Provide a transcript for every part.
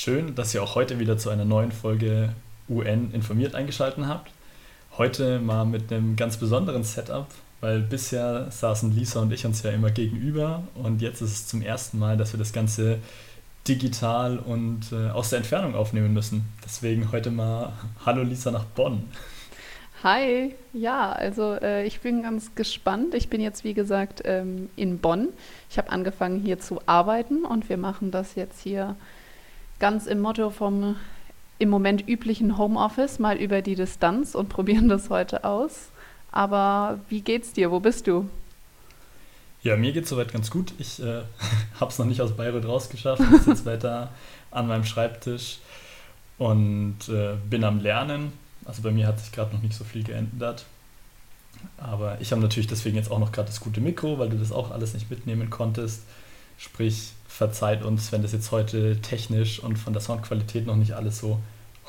Schön, dass ihr auch heute wieder zu einer neuen Folge UN informiert eingeschaltet habt. Heute mal mit einem ganz besonderen Setup, weil bisher saßen Lisa und ich uns ja immer gegenüber und jetzt ist es zum ersten Mal, dass wir das Ganze digital und äh, aus der Entfernung aufnehmen müssen. Deswegen heute mal Hallo Lisa nach Bonn. Hi, ja, also äh, ich bin ganz gespannt. Ich bin jetzt, wie gesagt, ähm, in Bonn. Ich habe angefangen hier zu arbeiten und wir machen das jetzt hier ganz im Motto vom im Moment üblichen Homeoffice mal über die Distanz und probieren das heute aus. Aber wie geht's dir? Wo bist du? Ja, mir geht's soweit ganz gut. Ich äh, habe es noch nicht aus Bayreuth rausgeschafft. Ich sitze weiter an meinem Schreibtisch und äh, bin am Lernen. Also bei mir hat sich gerade noch nicht so viel geändert. Aber ich habe natürlich deswegen jetzt auch noch gerade das gute Mikro, weil du das auch alles nicht mitnehmen konntest. Sprich, verzeiht uns, wenn das jetzt heute technisch und von der Soundqualität noch nicht alles so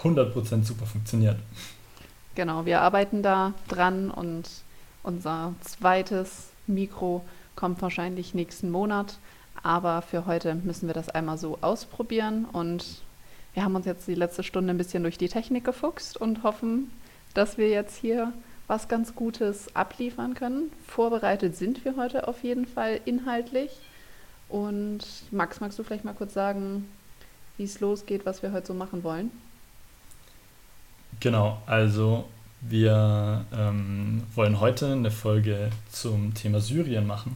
100% super funktioniert. Genau, wir arbeiten da dran und unser zweites Mikro kommt wahrscheinlich nächsten Monat. Aber für heute müssen wir das einmal so ausprobieren und wir haben uns jetzt die letzte Stunde ein bisschen durch die Technik gefuchst und hoffen, dass wir jetzt hier was ganz Gutes abliefern können. Vorbereitet sind wir heute auf jeden Fall inhaltlich. Und Max, magst du vielleicht mal kurz sagen, wie es losgeht, was wir heute so machen wollen? Genau, also wir ähm, wollen heute eine Folge zum Thema Syrien machen.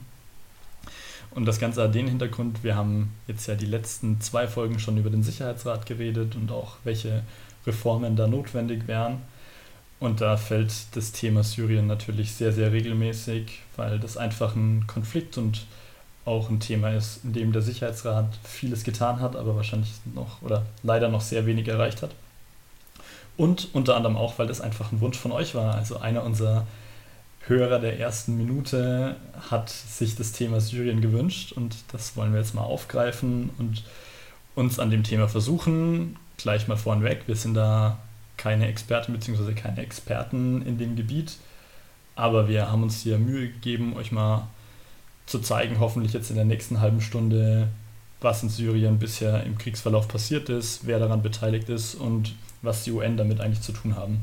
Und das Ganze hat den Hintergrund, wir haben jetzt ja die letzten zwei Folgen schon über den Sicherheitsrat geredet und auch welche Reformen da notwendig wären. Und da fällt das Thema Syrien natürlich sehr, sehr regelmäßig, weil das einfach ein Konflikt und auch ein Thema ist, in dem der Sicherheitsrat vieles getan hat, aber wahrscheinlich noch oder leider noch sehr wenig erreicht hat. Und unter anderem auch, weil das einfach ein Wunsch von euch war. Also einer unserer Hörer der ersten Minute hat sich das Thema Syrien gewünscht und das wollen wir jetzt mal aufgreifen und uns an dem Thema versuchen. Gleich mal vorneweg, wir sind da keine Experten bzw. keine Experten in dem Gebiet, aber wir haben uns hier Mühe gegeben, euch mal zu zeigen, hoffentlich jetzt in der nächsten halben Stunde, was in Syrien bisher im Kriegsverlauf passiert ist, wer daran beteiligt ist und was die UN damit eigentlich zu tun haben.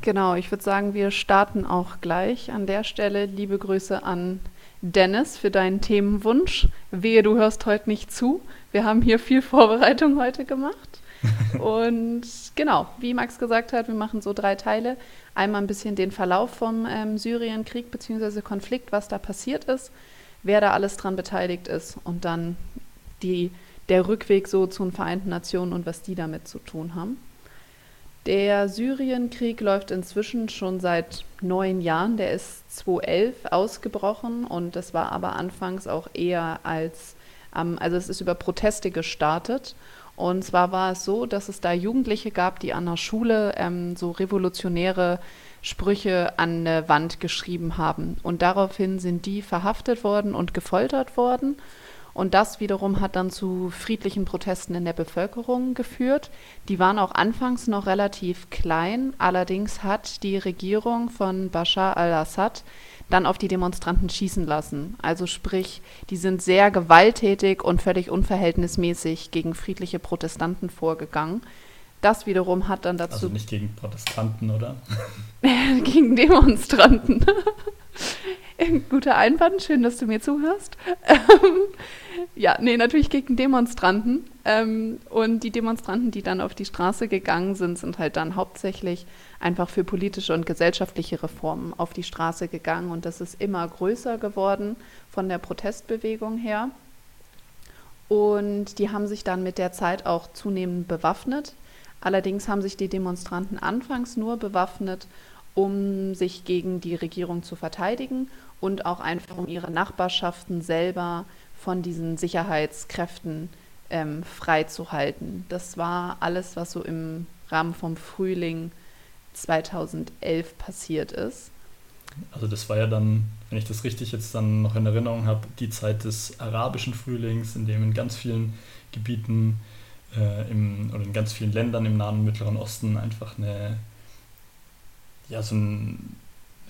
Genau, ich würde sagen, wir starten auch gleich an der Stelle. Liebe Grüße an Dennis für deinen Themenwunsch. Wehe, du hörst heute nicht zu. Wir haben hier viel Vorbereitung heute gemacht. Und genau, wie Max gesagt hat, wir machen so drei Teile. Einmal ein bisschen den Verlauf vom ähm, Syrienkrieg bzw. Konflikt, was da passiert ist, wer da alles dran beteiligt ist und dann die, der Rückweg so zu den Vereinten Nationen und was die damit zu tun haben. Der Syrienkrieg läuft inzwischen schon seit neun Jahren. Der ist 2011 ausgebrochen und das war aber anfangs auch eher als, ähm, also es ist über Proteste gestartet und zwar war es so, dass es da Jugendliche gab, die an der Schule ähm, so revolutionäre Sprüche an eine Wand geschrieben haben. Und daraufhin sind die verhaftet worden und gefoltert worden. Und das wiederum hat dann zu friedlichen Protesten in der Bevölkerung geführt. Die waren auch anfangs noch relativ klein. Allerdings hat die Regierung von Bashar al-Assad dann auf die Demonstranten schießen lassen. Also sprich, die sind sehr gewalttätig und völlig unverhältnismäßig gegen friedliche Protestanten vorgegangen. Das wiederum hat dann dazu. Also nicht gegen Protestanten, oder? gegen Demonstranten. Guter Einwand, schön, dass du mir zuhörst. ja, nee, natürlich gegen Demonstranten. Ähm, und die Demonstranten, die dann auf die Straße gegangen sind, sind halt dann hauptsächlich einfach für politische und gesellschaftliche Reformen auf die Straße gegangen. Und das ist immer größer geworden von der Protestbewegung her. Und die haben sich dann mit der Zeit auch zunehmend bewaffnet. Allerdings haben sich die Demonstranten anfangs nur bewaffnet, um sich gegen die Regierung zu verteidigen und auch einfach um ihre Nachbarschaften selber von diesen Sicherheitskräften ähm, freizuhalten. Das war alles, was so im Rahmen vom Frühling 2011 passiert ist. Also das war ja dann, wenn ich das richtig jetzt dann noch in Erinnerung habe, die Zeit des arabischen Frühlings, in dem in ganz vielen Gebieten äh, im, oder in ganz vielen Ländern im Nahen und Mittleren Osten einfach eine, ja, so eine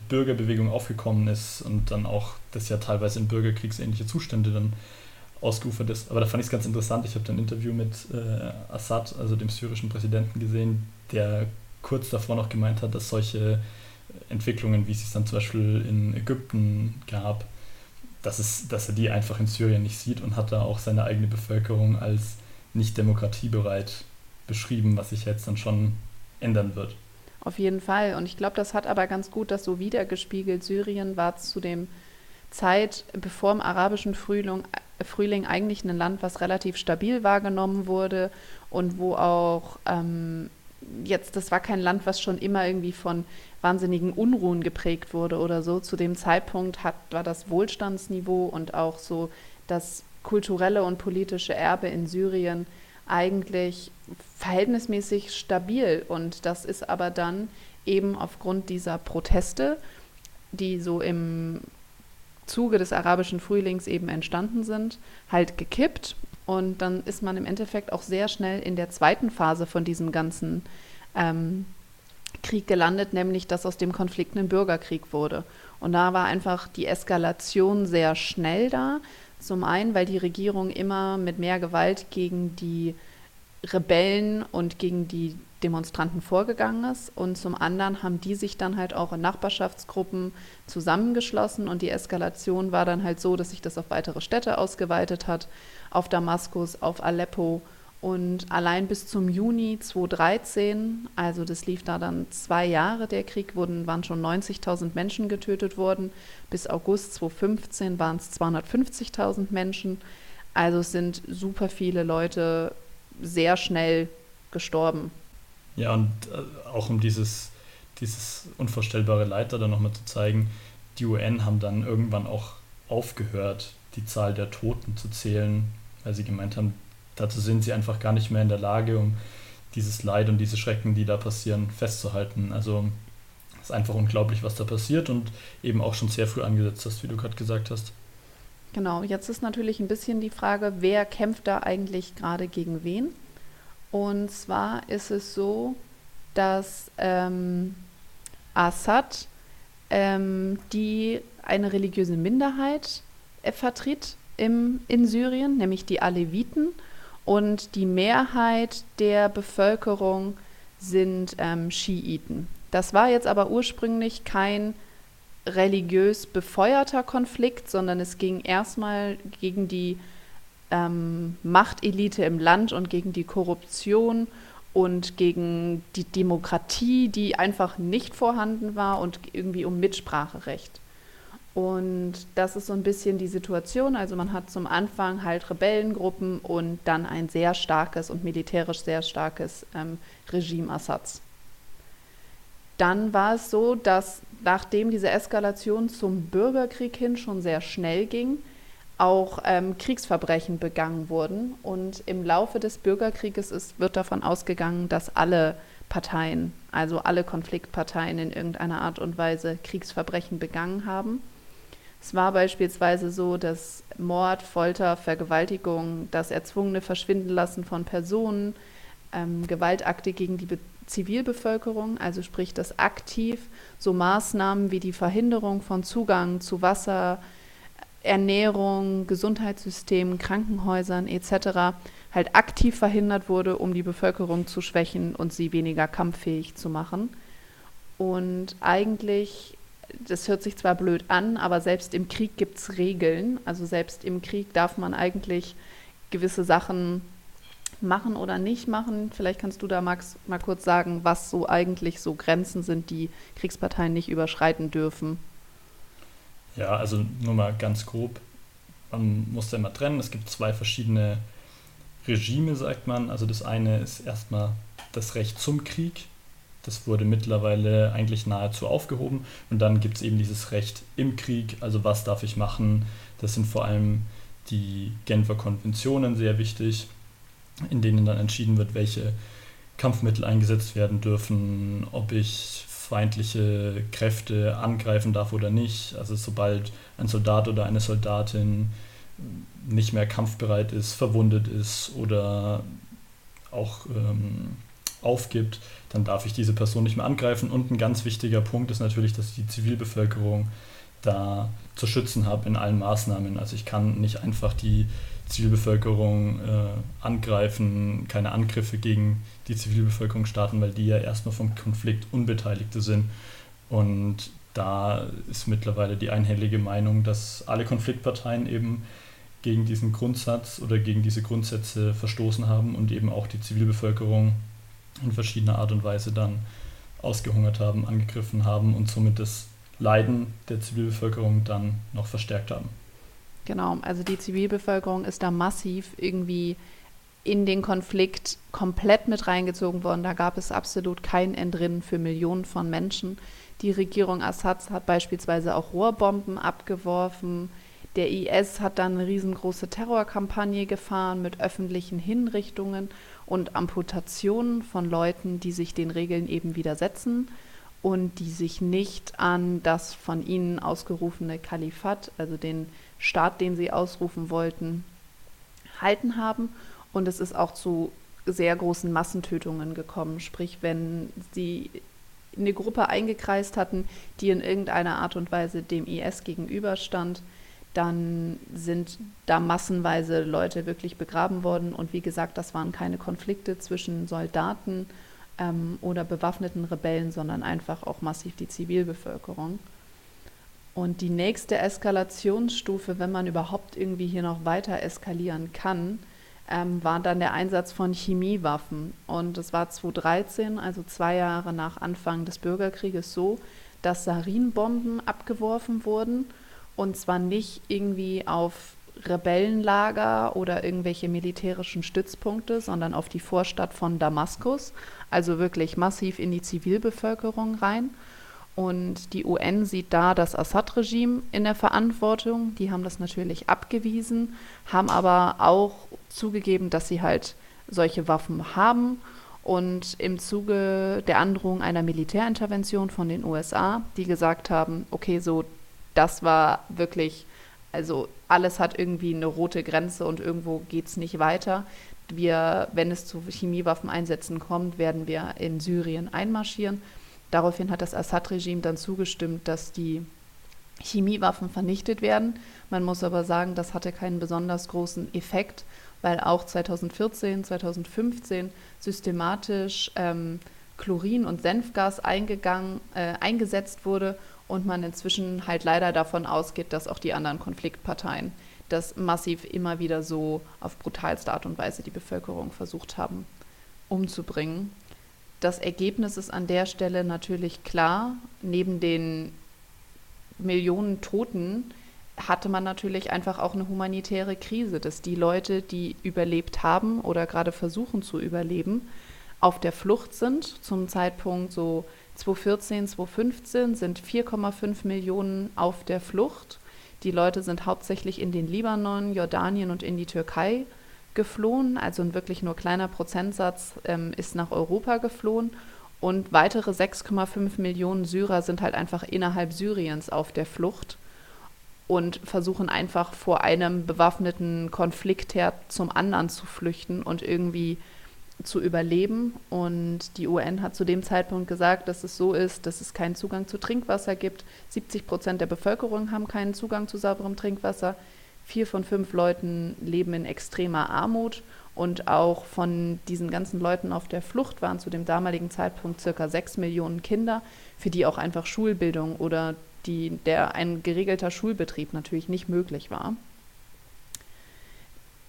Bürgerbewegung aufgekommen ist und dann auch das ja teilweise in bürgerkriegsähnliche Zustände dann ausgeufert ist. Aber da fand ich es ganz interessant. Ich habe ein Interview mit äh, Assad, also dem syrischen Präsidenten, gesehen, der kurz davor noch gemeint hat, dass solche Entwicklungen, wie es dann zum Beispiel in Ägypten gab, dass, es, dass er die einfach in Syrien nicht sieht und hat da auch seine eigene Bevölkerung als nicht demokratiebereit beschrieben, was sich jetzt dann schon ändern wird. Auf jeden Fall. Und ich glaube, das hat aber ganz gut das so wiedergespiegelt. Syrien war zu dem Zeit, bevor im arabischen Frühling, Frühling eigentlich ein Land, was relativ stabil wahrgenommen wurde und wo auch ähm, jetzt, das war kein Land, was schon immer irgendwie von wahnsinnigen Unruhen geprägt wurde oder so. Zu dem Zeitpunkt hat, war das Wohlstandsniveau und auch so das kulturelle und politische Erbe in Syrien eigentlich verhältnismäßig stabil. Und das ist aber dann eben aufgrund dieser Proteste, die so im Zuge des arabischen Frühlings eben entstanden sind, halt gekippt. Und dann ist man im Endeffekt auch sehr schnell in der zweiten Phase von diesem ganzen ähm, Krieg gelandet, nämlich dass aus dem Konflikt ein Bürgerkrieg wurde. Und da war einfach die Eskalation sehr schnell da. Zum einen, weil die Regierung immer mit mehr Gewalt gegen die Rebellen und gegen die Demonstranten vorgegangen ist. Und zum anderen haben die sich dann halt auch in Nachbarschaftsgruppen zusammengeschlossen. Und die Eskalation war dann halt so, dass sich das auf weitere Städte ausgeweitet hat, auf Damaskus, auf Aleppo. Und allein bis zum Juni 2013, also das lief da dann zwei Jahre, der Krieg, wurden, waren schon 90.000 Menschen getötet worden. Bis August 2015 waren es 250.000 Menschen. Also sind super viele Leute sehr schnell gestorben. Ja, und äh, auch um dieses, dieses unvorstellbare Leid da nochmal zu zeigen, die UN haben dann irgendwann auch aufgehört, die Zahl der Toten zu zählen, weil sie gemeint haben, dazu sind sie einfach gar nicht mehr in der Lage, um dieses Leid und diese Schrecken, die da passieren, festzuhalten. Also es ist einfach unglaublich, was da passiert und eben auch schon sehr früh angesetzt hast, wie du gerade gesagt hast. Genau, jetzt ist natürlich ein bisschen die Frage, wer kämpft da eigentlich gerade gegen wen? Und zwar ist es so, dass ähm, Assad ähm, die eine religiöse Minderheit äh, vertritt im, in Syrien, nämlich die Aleviten und die Mehrheit der Bevölkerung sind ähm, Schiiten. Das war jetzt aber ursprünglich kein religiös befeuerter Konflikt, sondern es ging erstmal gegen die ähm, Machtelite im Land und gegen die Korruption und gegen die Demokratie, die einfach nicht vorhanden war und irgendwie um Mitspracherecht. Und das ist so ein bisschen die Situation. Also man hat zum Anfang halt Rebellengruppen und dann ein sehr starkes und militärisch sehr starkes ähm, Regime Assads. Dann war es so, dass nachdem diese Eskalation zum Bürgerkrieg hin schon sehr schnell ging, auch ähm, Kriegsverbrechen begangen wurden. Und im Laufe des Bürgerkrieges ist, wird davon ausgegangen, dass alle Parteien, also alle Konfliktparteien in irgendeiner Art und Weise Kriegsverbrechen begangen haben. Es war beispielsweise so, dass Mord, Folter, Vergewaltigung, das erzwungene Verschwindenlassen von Personen, ähm, Gewaltakte gegen die Be Zivilbevölkerung, also sprich das aktiv so Maßnahmen wie die Verhinderung von Zugang zu Wasser, Ernährung, Gesundheitssystemen, Krankenhäusern etc. halt aktiv verhindert wurde, um die Bevölkerung zu schwächen und sie weniger kampffähig zu machen. Und eigentlich das hört sich zwar blöd an, aber selbst im Krieg gibt es Regeln. Also selbst im Krieg darf man eigentlich gewisse Sachen machen oder nicht machen. Vielleicht kannst du da, Max, mal kurz sagen, was so eigentlich so Grenzen sind, die Kriegsparteien nicht überschreiten dürfen. Ja, also nur mal ganz grob. Man muss da immer trennen. Es gibt zwei verschiedene Regime, sagt man. Also das eine ist erstmal das Recht zum Krieg das wurde mittlerweile eigentlich nahezu aufgehoben. Und dann gibt es eben dieses Recht im Krieg, also was darf ich machen. Das sind vor allem die Genfer Konventionen sehr wichtig, in denen dann entschieden wird, welche Kampfmittel eingesetzt werden dürfen, ob ich feindliche Kräfte angreifen darf oder nicht. Also sobald ein Soldat oder eine Soldatin nicht mehr kampfbereit ist, verwundet ist oder auch ähm, aufgibt, dann darf ich diese Person nicht mehr angreifen. Und ein ganz wichtiger Punkt ist natürlich, dass ich die Zivilbevölkerung da zu schützen habe in allen Maßnahmen. Also ich kann nicht einfach die Zivilbevölkerung äh, angreifen, keine Angriffe gegen die Zivilbevölkerung starten, weil die ja erstmal vom Konflikt Unbeteiligte sind. Und da ist mittlerweile die einhellige Meinung, dass alle Konfliktparteien eben gegen diesen Grundsatz oder gegen diese Grundsätze verstoßen haben und eben auch die Zivilbevölkerung in verschiedener Art und Weise dann ausgehungert haben, angegriffen haben und somit das Leiden der Zivilbevölkerung dann noch verstärkt haben. Genau, also die Zivilbevölkerung ist da massiv irgendwie in den Konflikt komplett mit reingezogen worden. Da gab es absolut kein Entrinnen für Millionen von Menschen. Die Regierung Assads hat beispielsweise auch Rohrbomben abgeworfen. Der IS hat dann eine riesengroße Terrorkampagne gefahren mit öffentlichen Hinrichtungen und Amputationen von Leuten, die sich den Regeln eben widersetzen und die sich nicht an das von ihnen ausgerufene Kalifat, also den Staat, den sie ausrufen wollten, halten haben. Und es ist auch zu sehr großen Massentötungen gekommen. Sprich, wenn sie eine Gruppe eingekreist hatten, die in irgendeiner Art und Weise dem IS gegenüberstand, dann sind da massenweise Leute wirklich begraben worden. Und wie gesagt, das waren keine Konflikte zwischen Soldaten ähm, oder bewaffneten Rebellen, sondern einfach auch massiv die Zivilbevölkerung. Und die nächste Eskalationsstufe, wenn man überhaupt irgendwie hier noch weiter eskalieren kann, ähm, war dann der Einsatz von Chemiewaffen. Und es war 2013, also zwei Jahre nach Anfang des Bürgerkrieges, so, dass Sarinbomben abgeworfen wurden und zwar nicht irgendwie auf Rebellenlager oder irgendwelche militärischen Stützpunkte, sondern auf die Vorstadt von Damaskus, also wirklich massiv in die Zivilbevölkerung rein. Und die UN sieht da das Assad-Regime in der Verantwortung. Die haben das natürlich abgewiesen, haben aber auch zugegeben, dass sie halt solche Waffen haben. Und im Zuge der Androhung einer Militärintervention von den USA, die gesagt haben, okay, so das war wirklich, also alles hat irgendwie eine rote Grenze und irgendwo geht es nicht weiter. Wir, wenn es zu Chemiewaffeneinsätzen kommt, werden wir in Syrien einmarschieren. Daraufhin hat das Assad-Regime dann zugestimmt, dass die Chemiewaffen vernichtet werden. Man muss aber sagen, das hatte keinen besonders großen Effekt, weil auch 2014, 2015 systematisch ähm, Chlorin und Senfgas äh, eingesetzt wurde und man inzwischen halt leider davon ausgeht, dass auch die anderen Konfliktparteien das massiv immer wieder so auf brutalste Art und Weise die Bevölkerung versucht haben umzubringen. Das Ergebnis ist an der Stelle natürlich klar. Neben den Millionen Toten hatte man natürlich einfach auch eine humanitäre Krise, dass die Leute, die überlebt haben oder gerade versuchen zu überleben, auf der Flucht sind. Zum Zeitpunkt so 2014, 2015 sind 4,5 Millionen auf der Flucht. Die Leute sind hauptsächlich in den Libanon, Jordanien und in die Türkei geflohen. Also ein wirklich nur kleiner Prozentsatz ähm, ist nach Europa geflohen. Und weitere 6,5 Millionen Syrer sind halt einfach innerhalb Syriens auf der Flucht und versuchen einfach vor einem bewaffneten Konfliktherd zum anderen zu flüchten und irgendwie zu überleben. Und die UN hat zu dem Zeitpunkt gesagt, dass es so ist, dass es keinen Zugang zu Trinkwasser gibt. 70 Prozent der Bevölkerung haben keinen Zugang zu sauberem Trinkwasser. Vier von fünf Leuten leben in extremer Armut. Und auch von diesen ganzen Leuten auf der Flucht waren zu dem damaligen Zeitpunkt circa sechs Millionen Kinder, für die auch einfach Schulbildung oder die, der ein geregelter Schulbetrieb natürlich nicht möglich war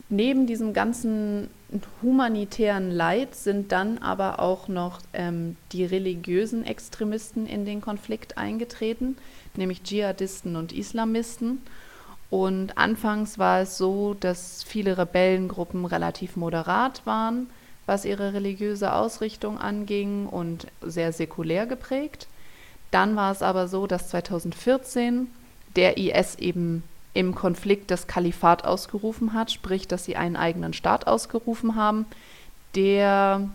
neben diesem ganzen humanitären Leid sind dann aber auch noch ähm, die religiösen Extremisten in den Konflikt eingetreten, nämlich Dschihadisten und Islamisten. Und anfangs war es so, dass viele Rebellengruppen relativ moderat waren, was ihre religiöse Ausrichtung anging und sehr säkulär geprägt. Dann war es aber so, dass 2014 der IS eben im Konflikt das Kalifat ausgerufen hat, sprich, dass sie einen eigenen Staat ausgerufen haben, der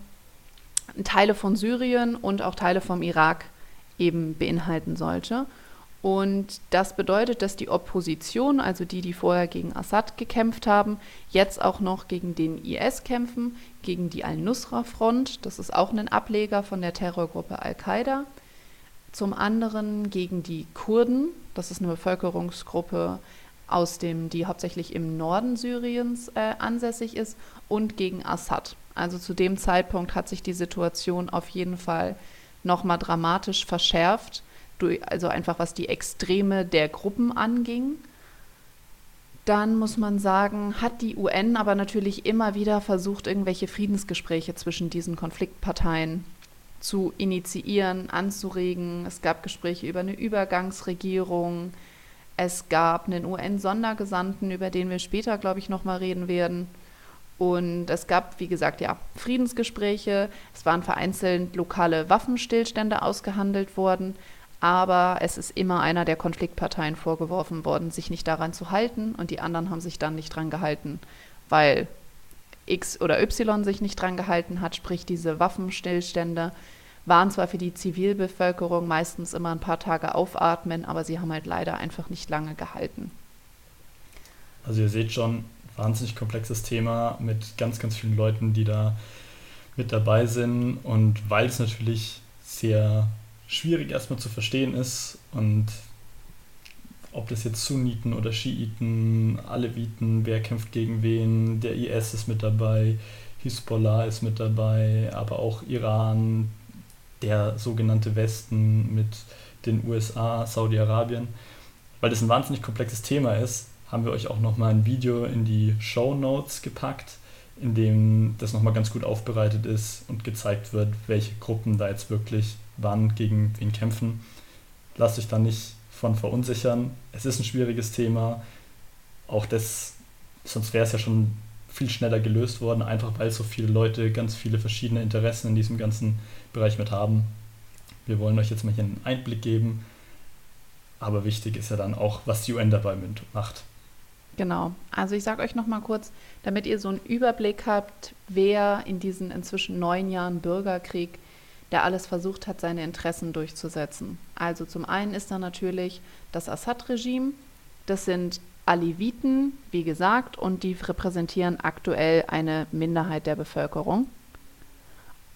Teile von Syrien und auch Teile vom Irak eben beinhalten sollte. Und das bedeutet, dass die Opposition, also die, die vorher gegen Assad gekämpft haben, jetzt auch noch gegen den IS kämpfen, gegen die Al-Nusra-Front, das ist auch ein Ableger von der Terrorgruppe Al-Qaida. Zum anderen gegen die Kurden, das ist eine Bevölkerungsgruppe aus dem, die hauptsächlich im Norden Syriens äh, ansässig ist, und gegen Assad. Also zu dem Zeitpunkt hat sich die Situation auf jeden Fall nochmal dramatisch verschärft, durch, also einfach was die Extreme der Gruppen anging. Dann muss man sagen, hat die UN aber natürlich immer wieder versucht, irgendwelche Friedensgespräche zwischen diesen Konfliktparteien zu initiieren, anzuregen. Es gab Gespräche über eine Übergangsregierung. Es gab einen UN-Sondergesandten, über den wir später, glaube ich, nochmal reden werden. Und es gab, wie gesagt, ja, Friedensgespräche. Es waren vereinzelt lokale Waffenstillstände ausgehandelt worden. Aber es ist immer einer der Konfliktparteien vorgeworfen worden, sich nicht daran zu halten. Und die anderen haben sich dann nicht dran gehalten, weil X oder Y sich nicht dran gehalten hat. Sprich, diese Waffenstillstände waren zwar für die Zivilbevölkerung meistens immer ein paar Tage aufatmen, aber sie haben halt leider einfach nicht lange gehalten. Also ihr seht schon, wahnsinnig komplexes Thema mit ganz, ganz vielen Leuten, die da mit dabei sind. Und weil es natürlich sehr schwierig erstmal zu verstehen ist und ob das jetzt Sunniten oder Schiiten, Aleviten, wer kämpft gegen wen, der IS ist mit dabei, Hisbollah ist mit dabei, aber auch Iran, der sogenannte Westen mit den USA, Saudi-Arabien. Weil das ein wahnsinnig komplexes Thema ist, haben wir euch auch nochmal ein Video in die Show Notes gepackt, in dem das nochmal ganz gut aufbereitet ist und gezeigt wird, welche Gruppen da jetzt wirklich wann gegen wen kämpfen. Lasst euch da nicht von verunsichern. Es ist ein schwieriges Thema. Auch das, sonst wäre es ja schon viel schneller gelöst worden, einfach weil so viele Leute ganz viele verschiedene Interessen in diesem ganzen Bereich mit haben. Wir wollen euch jetzt mal hier einen Einblick geben. Aber wichtig ist ja dann auch, was die UN dabei macht. Genau. Also ich sage euch noch mal kurz, damit ihr so einen Überblick habt, wer in diesen inzwischen neun Jahren Bürgerkrieg, der alles versucht hat, seine Interessen durchzusetzen. Also zum einen ist da natürlich das Assad-Regime. Das sind Aleviten, wie gesagt, und die repräsentieren aktuell eine Minderheit der Bevölkerung.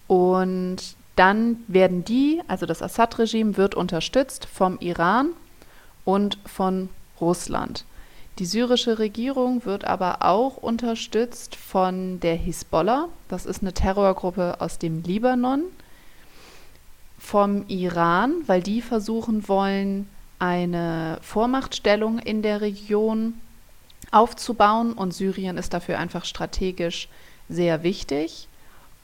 Und dann werden die, also das Assad-Regime, wird unterstützt vom Iran und von Russland. Die syrische Regierung wird aber auch unterstützt von der Hisbollah. Das ist eine Terrorgruppe aus dem Libanon. Vom Iran, weil die versuchen wollen, eine Vormachtstellung in der Region aufzubauen. Und Syrien ist dafür einfach strategisch sehr wichtig.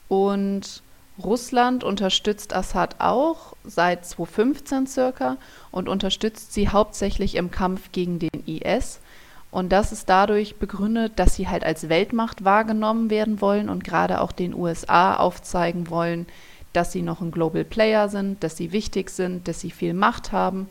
Und Russland unterstützt Assad auch seit 2015 circa und unterstützt sie hauptsächlich im Kampf gegen den IS und das ist dadurch begründet, dass sie halt als Weltmacht wahrgenommen werden wollen und gerade auch den USA aufzeigen wollen, dass sie noch ein Global Player sind, dass sie wichtig sind, dass sie viel Macht haben.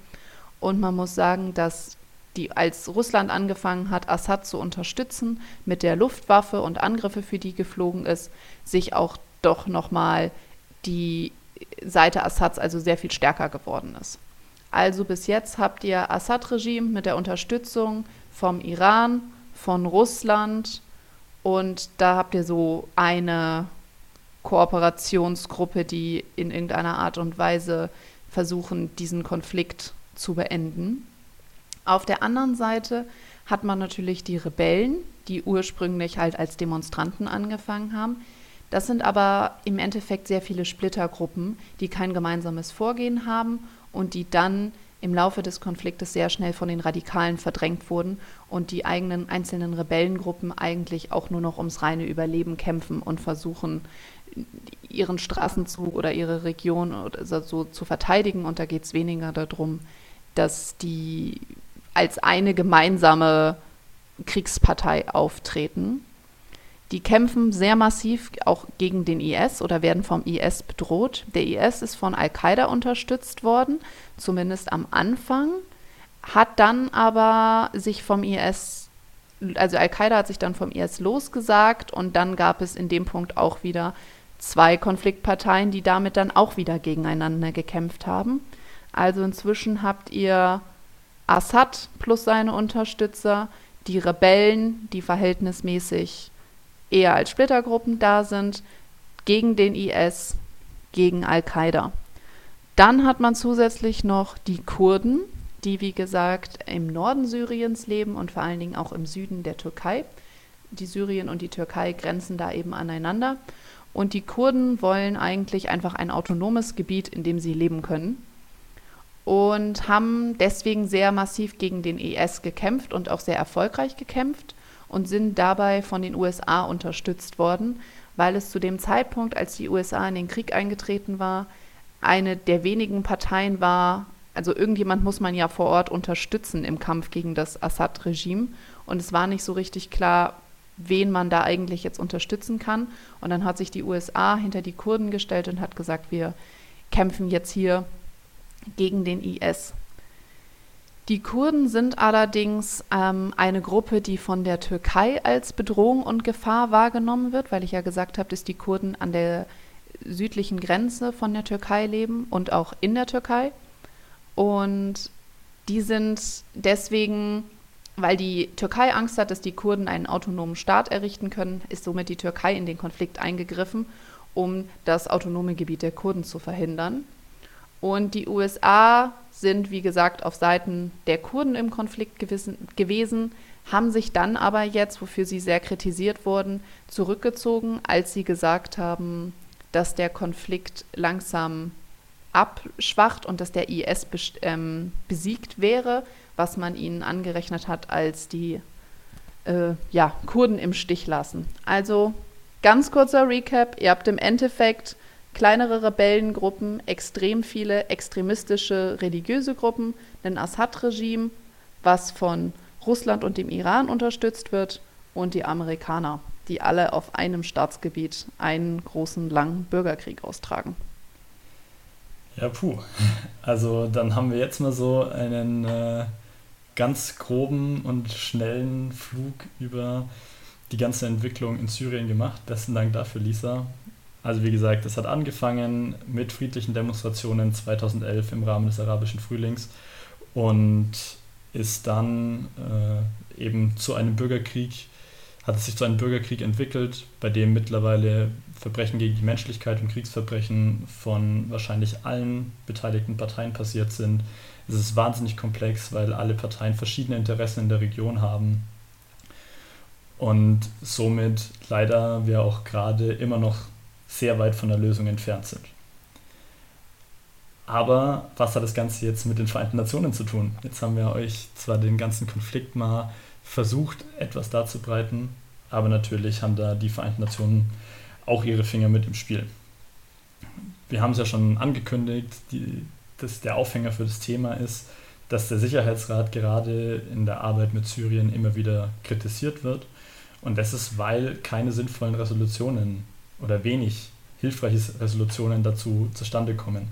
Und man muss sagen, dass die, als Russland angefangen hat, Assad zu unterstützen mit der Luftwaffe und Angriffe, für die geflogen ist, sich auch doch nochmal die Seite Assads also sehr viel stärker geworden ist. Also bis jetzt habt ihr Assad-Regime mit der Unterstützung vom Iran, von Russland und da habt ihr so eine Kooperationsgruppe, die in irgendeiner Art und Weise versuchen, diesen Konflikt zu beenden. Auf der anderen Seite hat man natürlich die Rebellen, die ursprünglich halt als Demonstranten angefangen haben. Das sind aber im Endeffekt sehr viele Splittergruppen, die kein gemeinsames Vorgehen haben und die dann im Laufe des Konfliktes sehr schnell von den Radikalen verdrängt wurden und die eigenen einzelnen Rebellengruppen eigentlich auch nur noch ums reine Überleben kämpfen und versuchen, ihren Straßenzug oder ihre Region oder so zu verteidigen. Und da geht es weniger darum, dass die als eine gemeinsame Kriegspartei auftreten. Die kämpfen sehr massiv auch gegen den IS oder werden vom IS bedroht. Der IS ist von Al-Qaida unterstützt worden, zumindest am Anfang, hat dann aber sich vom IS, also Al-Qaida hat sich dann vom IS losgesagt und dann gab es in dem Punkt auch wieder zwei Konfliktparteien, die damit dann auch wieder gegeneinander gekämpft haben. Also inzwischen habt ihr Assad plus seine Unterstützer, die Rebellen, die verhältnismäßig eher als Splittergruppen da sind, gegen den IS, gegen Al-Qaida. Dann hat man zusätzlich noch die Kurden, die, wie gesagt, im Norden Syriens leben und vor allen Dingen auch im Süden der Türkei. Die Syrien und die Türkei grenzen da eben aneinander. Und die Kurden wollen eigentlich einfach ein autonomes Gebiet, in dem sie leben können. Und haben deswegen sehr massiv gegen den IS gekämpft und auch sehr erfolgreich gekämpft und sind dabei von den USA unterstützt worden, weil es zu dem Zeitpunkt, als die USA in den Krieg eingetreten war, eine der wenigen Parteien war, also irgendjemand muss man ja vor Ort unterstützen im Kampf gegen das Assad-Regime. Und es war nicht so richtig klar, wen man da eigentlich jetzt unterstützen kann. Und dann hat sich die USA hinter die Kurden gestellt und hat gesagt, wir kämpfen jetzt hier gegen den IS. Die Kurden sind allerdings ähm, eine Gruppe, die von der Türkei als Bedrohung und Gefahr wahrgenommen wird, weil ich ja gesagt habe, dass die Kurden an der südlichen Grenze von der Türkei leben und auch in der Türkei. Und die sind deswegen weil die Türkei Angst hat, dass die Kurden einen autonomen Staat errichten können, ist somit die Türkei in den Konflikt eingegriffen, um das autonome Gebiet der Kurden zu verhindern. Und die USA sind, wie gesagt, auf Seiten der Kurden im Konflikt gewissen, gewesen, haben sich dann aber jetzt, wofür sie sehr kritisiert wurden, zurückgezogen, als sie gesagt haben, dass der Konflikt langsam abschwacht und dass der IS ähm, besiegt wäre, was man ihnen angerechnet hat, als die äh, ja, Kurden im Stich lassen. Also ganz kurzer Recap, ihr habt im Endeffekt kleinere Rebellengruppen, extrem viele extremistische religiöse Gruppen, ein Assad-Regime, was von Russland und dem Iran unterstützt wird, und die Amerikaner, die alle auf einem Staatsgebiet einen großen, langen Bürgerkrieg austragen. Ja, puh. Also dann haben wir jetzt mal so einen äh, ganz groben und schnellen Flug über die ganze Entwicklung in Syrien gemacht. Besten Dank dafür, Lisa. Also wie gesagt, es hat angefangen mit friedlichen Demonstrationen 2011 im Rahmen des arabischen Frühlings und ist dann äh, eben zu einem Bürgerkrieg, hat es sich zu einem Bürgerkrieg entwickelt, bei dem mittlerweile Verbrechen gegen die Menschlichkeit und Kriegsverbrechen von wahrscheinlich allen beteiligten Parteien passiert sind. Es ist wahnsinnig komplex, weil alle Parteien verschiedene Interessen in der Region haben. Und somit leider wir auch gerade immer noch sehr weit von der Lösung entfernt sind. Aber was hat das Ganze jetzt mit den Vereinten Nationen zu tun? Jetzt haben wir euch zwar den ganzen Konflikt mal versucht, etwas darzubreiten, aber natürlich haben da die Vereinten Nationen auch ihre Finger mit im Spiel. Wir haben es ja schon angekündigt, die, dass der Aufhänger für das Thema ist, dass der Sicherheitsrat gerade in der Arbeit mit Syrien immer wieder kritisiert wird. Und das ist, weil keine sinnvollen Resolutionen oder wenig hilfreiche Resolutionen dazu zustande kommen.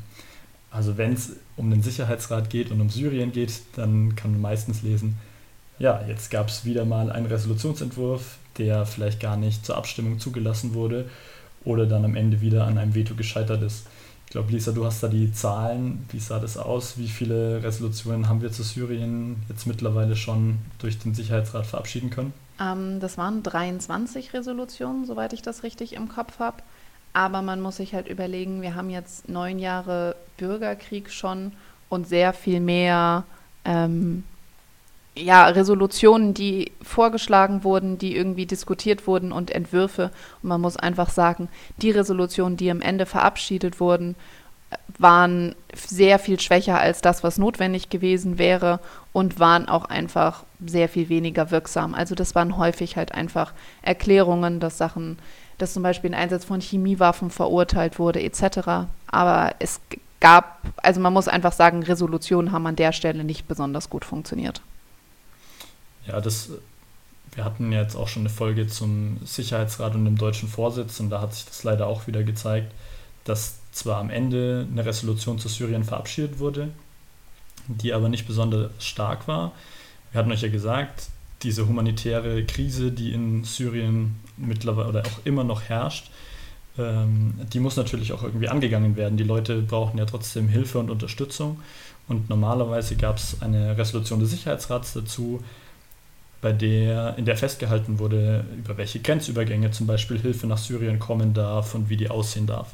Also wenn es um den Sicherheitsrat geht und um Syrien geht, dann kann man meistens lesen, ja, jetzt gab es wieder mal einen Resolutionsentwurf, der vielleicht gar nicht zur Abstimmung zugelassen wurde oder dann am Ende wieder an einem Veto gescheitert ist. Ich glaube, Lisa, du hast da die Zahlen. Wie sah das aus? Wie viele Resolutionen haben wir zu Syrien jetzt mittlerweile schon durch den Sicherheitsrat verabschieden können? Ähm, das waren 23 Resolutionen, soweit ich das richtig im Kopf habe. Aber man muss sich halt überlegen, wir haben jetzt neun Jahre Bürgerkrieg schon und sehr viel mehr ähm, ja, Resolutionen, die vorgeschlagen wurden, die irgendwie diskutiert wurden und Entwürfe. Und man muss einfach sagen, die Resolutionen, die am Ende verabschiedet wurden, waren sehr viel schwächer als das, was notwendig gewesen wäre und waren auch einfach sehr viel weniger wirksam. Also das waren häufig halt einfach Erklärungen, dass Sachen, dass zum Beispiel ein Einsatz von Chemiewaffen verurteilt wurde etc. Aber es gab, also man muss einfach sagen, Resolutionen haben an der Stelle nicht besonders gut funktioniert. Ja, das, wir hatten jetzt auch schon eine Folge zum Sicherheitsrat und dem deutschen Vorsitz und da hat sich das leider auch wieder gezeigt, dass zwar am Ende eine Resolution zu Syrien verabschiedet wurde, die aber nicht besonders stark war. Wir hatten euch ja gesagt, diese humanitäre Krise, die in Syrien mittlerweile oder auch immer noch herrscht, ähm, die muss natürlich auch irgendwie angegangen werden. Die Leute brauchen ja trotzdem Hilfe und Unterstützung. Und normalerweise gab es eine Resolution des Sicherheitsrats dazu, bei der, in der festgehalten wurde, über welche Grenzübergänge zum Beispiel Hilfe nach Syrien kommen darf und wie die aussehen darf.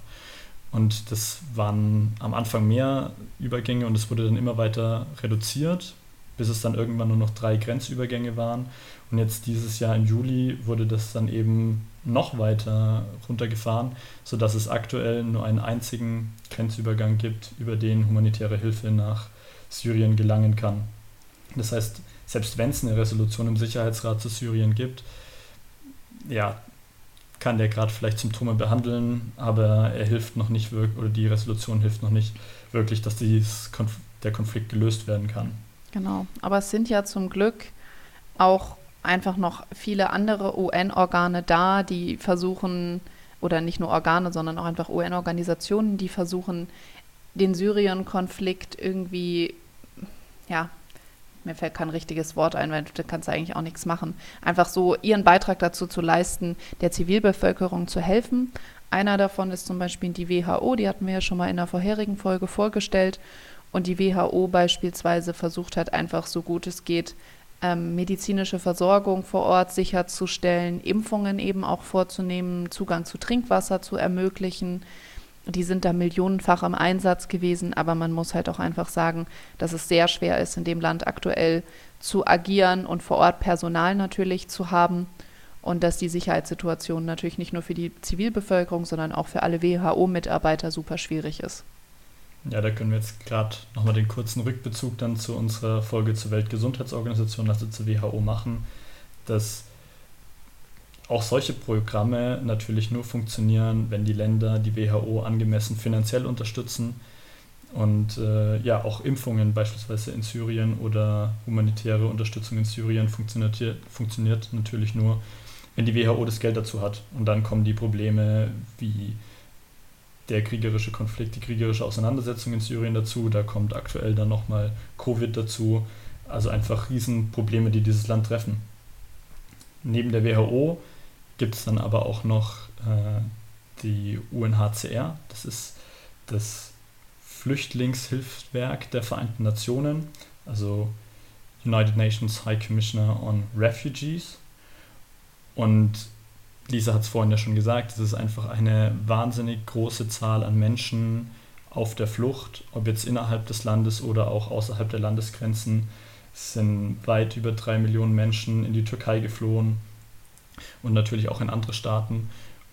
Und das waren am Anfang mehr Übergänge und es wurde dann immer weiter reduziert, bis es dann irgendwann nur noch drei Grenzübergänge waren. Und jetzt dieses Jahr im Juli wurde das dann eben noch weiter runtergefahren, sodass es aktuell nur einen einzigen Grenzübergang gibt, über den humanitäre Hilfe nach Syrien gelangen kann. Das heißt, selbst wenn es eine Resolution im Sicherheitsrat zu Syrien gibt, ja, kann der gerade vielleicht Symptome behandeln, aber er hilft noch nicht wirklich, oder die Resolution hilft noch nicht wirklich, dass Konf der Konflikt gelöst werden kann. Genau, aber es sind ja zum Glück auch einfach noch viele andere UN-Organe da, die versuchen, oder nicht nur Organe, sondern auch einfach UN-Organisationen, die versuchen, den Syrien-Konflikt irgendwie, ja, mir fällt kein richtiges Wort ein, weil du kannst eigentlich auch nichts machen. Einfach so ihren Beitrag dazu zu leisten, der Zivilbevölkerung zu helfen. Einer davon ist zum Beispiel die WHO, die hatten wir ja schon mal in der vorherigen Folge vorgestellt. Und die WHO beispielsweise versucht hat, einfach so gut es geht, ähm, medizinische Versorgung vor Ort sicherzustellen, Impfungen eben auch vorzunehmen, Zugang zu Trinkwasser zu ermöglichen. Die sind da millionenfach im Einsatz gewesen, aber man muss halt auch einfach sagen, dass es sehr schwer ist, in dem Land aktuell zu agieren und vor Ort Personal natürlich zu haben und dass die Sicherheitssituation natürlich nicht nur für die Zivilbevölkerung, sondern auch für alle WHO-Mitarbeiter super schwierig ist. Ja, da können wir jetzt gerade nochmal den kurzen Rückbezug dann zu unserer Folge zur Weltgesundheitsorganisation, also zur WHO machen, dass auch solche Programme natürlich nur funktionieren, wenn die Länder die WHO angemessen finanziell unterstützen und äh, ja, auch Impfungen beispielsweise in Syrien oder humanitäre Unterstützung in Syrien funktioniert, funktioniert natürlich nur, wenn die WHO das Geld dazu hat. Und dann kommen die Probleme wie der kriegerische Konflikt, die kriegerische Auseinandersetzung in Syrien dazu. Da kommt aktuell dann nochmal Covid dazu. Also einfach Riesenprobleme, die dieses Land treffen. Neben der WHO gibt es dann aber auch noch äh, die UNHCR. Das ist das Flüchtlingshilfswerk der Vereinten Nationen, also United Nations High Commissioner on Refugees. Und Lisa hat es vorhin ja schon gesagt, es ist einfach eine wahnsinnig große Zahl an Menschen auf der Flucht, ob jetzt innerhalb des Landes oder auch außerhalb der Landesgrenzen. Es sind weit über drei Millionen Menschen in die Türkei geflohen und natürlich auch in andere Staaten.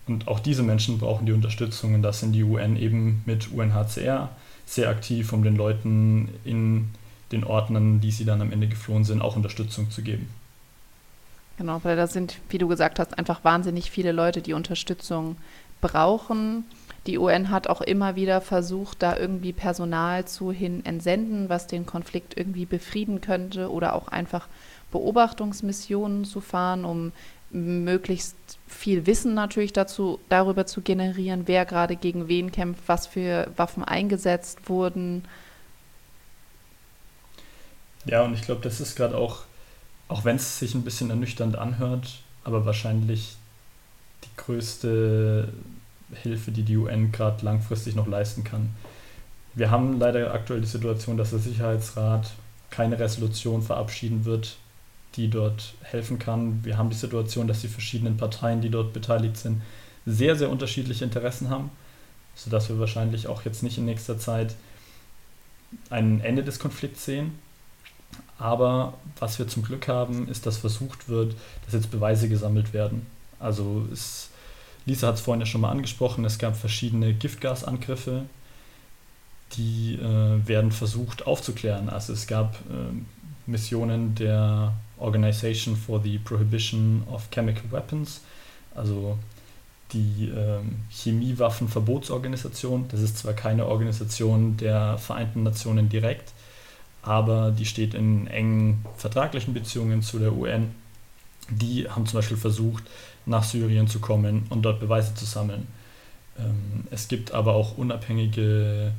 Und auch diese Menschen brauchen die Unterstützung und da sind die UN eben mit UNHCR sehr aktiv, um den Leuten in den Orten, die sie dann am Ende geflohen sind, auch Unterstützung zu geben. Genau, weil da sind, wie du gesagt hast, einfach wahnsinnig viele Leute, die Unterstützung brauchen. Die UN hat auch immer wieder versucht, da irgendwie Personal zu hin entsenden, was den Konflikt irgendwie befrieden könnte oder auch einfach Beobachtungsmissionen zu fahren, um möglichst viel Wissen natürlich dazu, darüber zu generieren, wer gerade gegen wen kämpft, was für Waffen eingesetzt wurden. Ja, und ich glaube, das ist gerade auch auch wenn es sich ein bisschen ernüchternd anhört, aber wahrscheinlich die größte Hilfe, die die UN gerade langfristig noch leisten kann. Wir haben leider aktuell die Situation, dass der Sicherheitsrat keine Resolution verabschieden wird, die dort helfen kann. Wir haben die Situation, dass die verschiedenen Parteien, die dort beteiligt sind, sehr, sehr unterschiedliche Interessen haben, sodass wir wahrscheinlich auch jetzt nicht in nächster Zeit ein Ende des Konflikts sehen. Aber was wir zum Glück haben, ist, dass versucht wird, dass jetzt Beweise gesammelt werden. Also es, Lisa hat es vorhin ja schon mal angesprochen, es gab verschiedene Giftgasangriffe, die äh, werden versucht aufzuklären. Also es gab äh, Missionen der Organization for the Prohibition of Chemical Weapons, also die äh, Chemiewaffenverbotsorganisation. Das ist zwar keine Organisation der Vereinten Nationen direkt, aber die steht in engen vertraglichen Beziehungen zu der UN. Die haben zum Beispiel versucht, nach Syrien zu kommen und dort Beweise zu sammeln. Ähm, es gibt aber auch unabhängige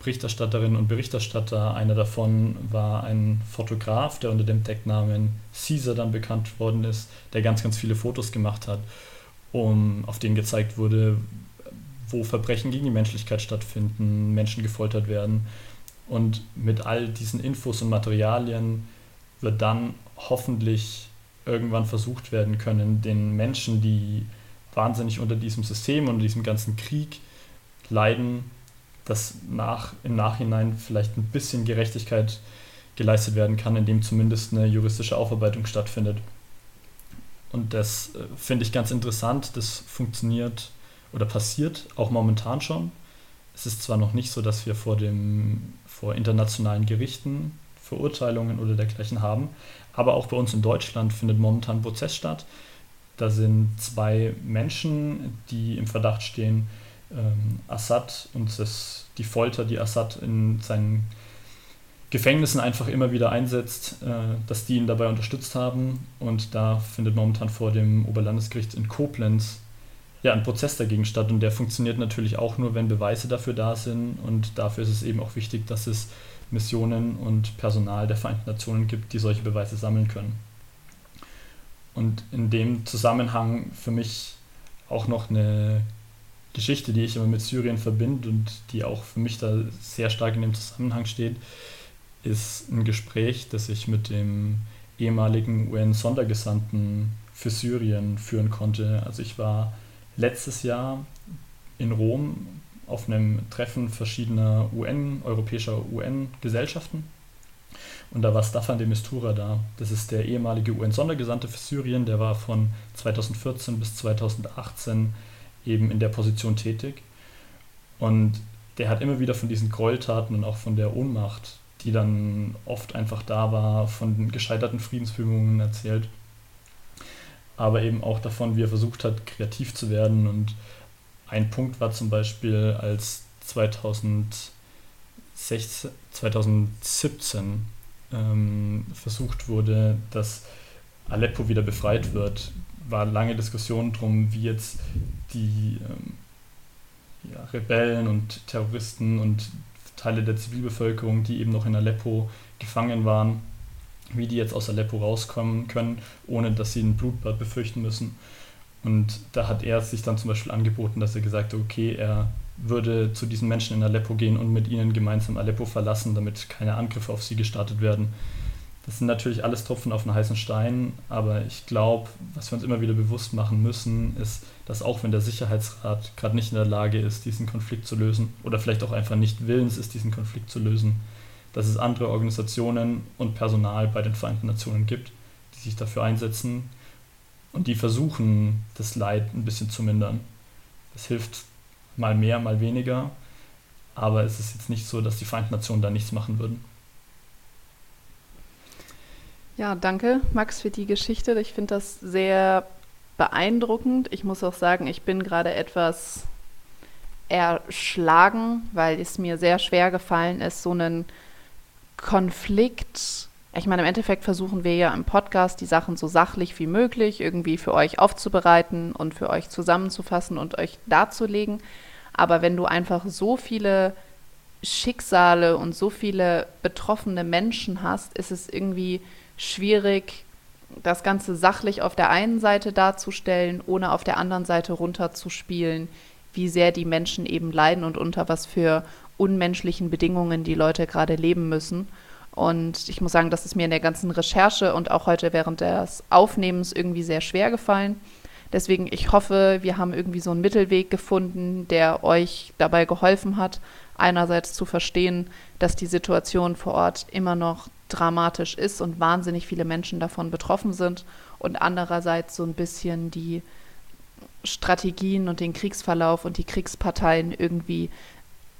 Berichterstatterinnen und Berichterstatter. Einer davon war ein Fotograf, der unter dem Decknamen Caesar dann bekannt worden ist, der ganz, ganz viele Fotos gemacht hat, um, auf denen gezeigt wurde, wo Verbrechen gegen die Menschlichkeit stattfinden, Menschen gefoltert werden und mit all diesen Infos und Materialien wird dann hoffentlich irgendwann versucht werden können, den Menschen, die wahnsinnig unter diesem System und diesem ganzen Krieg leiden, dass nach, im Nachhinein vielleicht ein bisschen Gerechtigkeit geleistet werden kann, indem zumindest eine juristische Aufarbeitung stattfindet. Und das äh, finde ich ganz interessant. Das funktioniert oder passiert auch momentan schon. Es ist zwar noch nicht so, dass wir vor, dem, vor internationalen Gerichten Verurteilungen oder dergleichen haben, aber auch bei uns in Deutschland findet momentan ein Prozess statt. Da sind zwei Menschen, die im Verdacht stehen, ähm, Assad und das, die Folter, die Assad in seinen Gefängnissen einfach immer wieder einsetzt, äh, dass die ihn dabei unterstützt haben. Und da findet momentan vor dem Oberlandesgericht in Koblenz ja, ein Prozess dagegen statt. Und der funktioniert natürlich auch nur, wenn Beweise dafür da sind. Und dafür ist es eben auch wichtig, dass es Missionen und Personal der Vereinten Nationen gibt, die solche Beweise sammeln können. Und in dem Zusammenhang für mich auch noch eine Geschichte, die ich immer mit Syrien verbinde und die auch für mich da sehr stark in dem Zusammenhang steht, ist ein Gespräch, das ich mit dem ehemaligen UN-Sondergesandten für Syrien führen konnte. Also ich war letztes Jahr in Rom auf einem Treffen verschiedener UN, europäischer UN-Gesellschaften. Und da war Staffan de Mistura da. Das ist der ehemalige UN-Sondergesandte für Syrien. Der war von 2014 bis 2018 eben in der Position tätig. Und der hat immer wieder von diesen Gräueltaten und auch von der Ohnmacht, die dann oft einfach da war, von gescheiterten Friedensbemühungen erzählt. Aber eben auch davon, wie er versucht hat, kreativ zu werden. Und ein Punkt war zum Beispiel, als 2016, 2017 ähm, versucht wurde, dass Aleppo wieder befreit wird, war lange Diskussion darum, wie jetzt die ähm, ja, Rebellen und Terroristen und Teile der Zivilbevölkerung, die eben noch in Aleppo gefangen waren, wie die jetzt aus Aleppo rauskommen können, ohne dass sie ein Blutbad befürchten müssen. Und da hat er sich dann zum Beispiel angeboten, dass er gesagt hat, okay, er würde zu diesen Menschen in Aleppo gehen und mit ihnen gemeinsam Aleppo verlassen, damit keine Angriffe auf sie gestartet werden. Das sind natürlich alles Tropfen auf einen heißen Stein, aber ich glaube, was wir uns immer wieder bewusst machen müssen, ist, dass auch wenn der Sicherheitsrat gerade nicht in der Lage ist, diesen Konflikt zu lösen, oder vielleicht auch einfach nicht willens ist, diesen Konflikt zu lösen, dass es andere Organisationen und Personal bei den Vereinten Nationen gibt, die sich dafür einsetzen, und die versuchen, das Leid ein bisschen zu mindern. Das hilft mal mehr, mal weniger. Aber es ist jetzt nicht so, dass die Vereinten Nationen da nichts machen würden. Ja, danke, Max, für die Geschichte. Ich finde das sehr beeindruckend. Ich muss auch sagen, ich bin gerade etwas erschlagen, weil es mir sehr schwer gefallen ist, so einen Konflikt ich meine, im Endeffekt versuchen wir ja im Podcast die Sachen so sachlich wie möglich irgendwie für euch aufzubereiten und für euch zusammenzufassen und euch darzulegen. Aber wenn du einfach so viele Schicksale und so viele betroffene Menschen hast, ist es irgendwie schwierig, das Ganze sachlich auf der einen Seite darzustellen, ohne auf der anderen Seite runterzuspielen, wie sehr die Menschen eben leiden und unter was für unmenschlichen Bedingungen die Leute gerade leben müssen. Und ich muss sagen, das ist mir in der ganzen Recherche und auch heute während des Aufnehmens irgendwie sehr schwer gefallen. Deswegen, ich hoffe, wir haben irgendwie so einen Mittelweg gefunden, der euch dabei geholfen hat, einerseits zu verstehen, dass die Situation vor Ort immer noch dramatisch ist und wahnsinnig viele Menschen davon betroffen sind und andererseits so ein bisschen die Strategien und den Kriegsverlauf und die Kriegsparteien irgendwie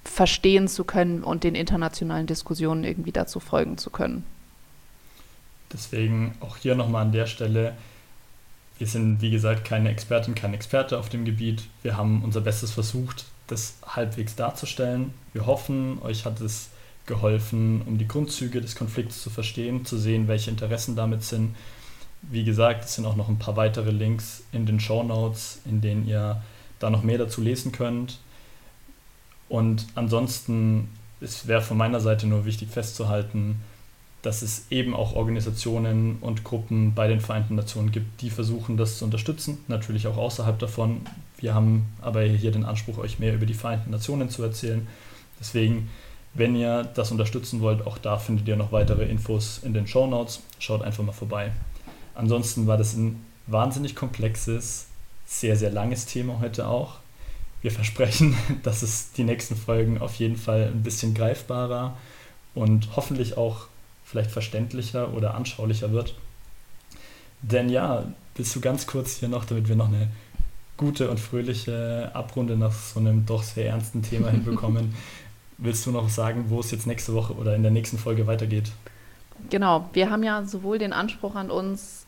verstehen zu können und den internationalen Diskussionen irgendwie dazu folgen zu können. Deswegen auch hier nochmal an der Stelle, wir sind wie gesagt keine Expertin, kein Experte auf dem Gebiet. Wir haben unser Bestes versucht, das halbwegs darzustellen. Wir hoffen, euch hat es geholfen, um die Grundzüge des Konflikts zu verstehen, zu sehen, welche Interessen damit sind. Wie gesagt, es sind auch noch ein paar weitere Links in den Show Notes, in denen ihr da noch mehr dazu lesen könnt. Und ansonsten wäre von meiner Seite nur wichtig festzuhalten, dass es eben auch Organisationen und Gruppen bei den Vereinten Nationen gibt, die versuchen, das zu unterstützen, natürlich auch außerhalb davon. Wir haben aber hier den Anspruch, euch mehr über die Vereinten Nationen zu erzählen. Deswegen, wenn ihr das unterstützen wollt, auch da findet ihr noch weitere Infos in den Show Notes. Schaut einfach mal vorbei. Ansonsten war das ein wahnsinnig komplexes, sehr, sehr langes Thema heute auch wir versprechen, dass es die nächsten Folgen auf jeden Fall ein bisschen greifbarer und hoffentlich auch vielleicht verständlicher oder anschaulicher wird. Denn ja, bist du ganz kurz hier noch, damit wir noch eine gute und fröhliche Abrunde nach so einem doch sehr ernsten Thema hinbekommen. Willst du noch sagen, wo es jetzt nächste Woche oder in der nächsten Folge weitergeht? Genau, wir haben ja sowohl den Anspruch an uns,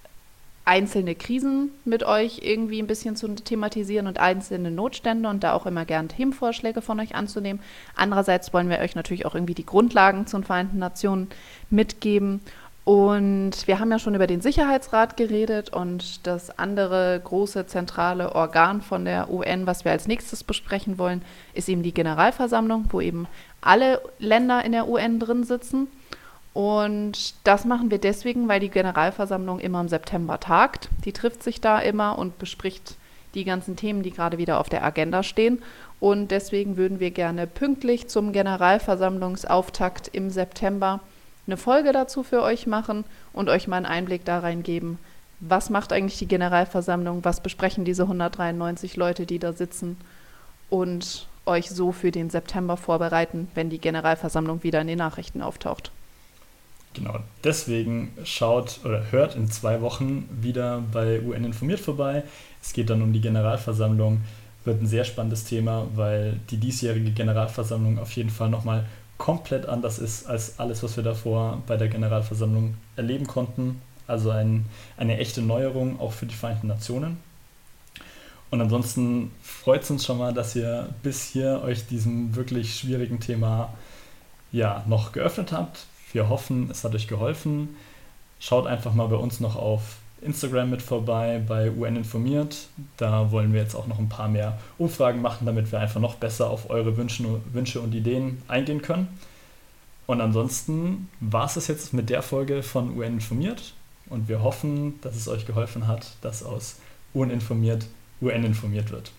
einzelne Krisen mit euch irgendwie ein bisschen zu thematisieren und einzelne Notstände und da auch immer gern Themenvorschläge von euch anzunehmen. Andererseits wollen wir euch natürlich auch irgendwie die Grundlagen zu den Vereinten Nationen mitgeben. Und wir haben ja schon über den Sicherheitsrat geredet und das andere große zentrale Organ von der UN, was wir als nächstes besprechen wollen, ist eben die Generalversammlung, wo eben alle Länder in der UN drin sitzen. Und das machen wir deswegen, weil die Generalversammlung immer im September tagt. Die trifft sich da immer und bespricht die ganzen Themen, die gerade wieder auf der Agenda stehen. Und deswegen würden wir gerne pünktlich zum Generalversammlungsauftakt im September eine Folge dazu für euch machen und euch mal einen Einblick da reingeben, was macht eigentlich die Generalversammlung, was besprechen diese 193 Leute, die da sitzen und euch so für den September vorbereiten, wenn die Generalversammlung wieder in den Nachrichten auftaucht. Genau, deswegen schaut oder hört in zwei Wochen wieder bei UN informiert vorbei. Es geht dann um die Generalversammlung. Wird ein sehr spannendes Thema, weil die diesjährige Generalversammlung auf jeden Fall nochmal komplett anders ist als alles, was wir davor bei der Generalversammlung erleben konnten. Also ein, eine echte Neuerung auch für die Vereinten Nationen. Und ansonsten freut es uns schon mal, dass ihr bis hier euch diesem wirklich schwierigen Thema ja noch geöffnet habt. Wir hoffen, es hat euch geholfen. Schaut einfach mal bei uns noch auf Instagram mit vorbei, bei UN informiert. Da wollen wir jetzt auch noch ein paar mehr Umfragen machen, damit wir einfach noch besser auf eure Wünsche, und Ideen eingehen können. Und ansonsten war es das jetzt mit der Folge von UN informiert. Und wir hoffen, dass es euch geholfen hat, dass aus UN informiert UN informiert wird.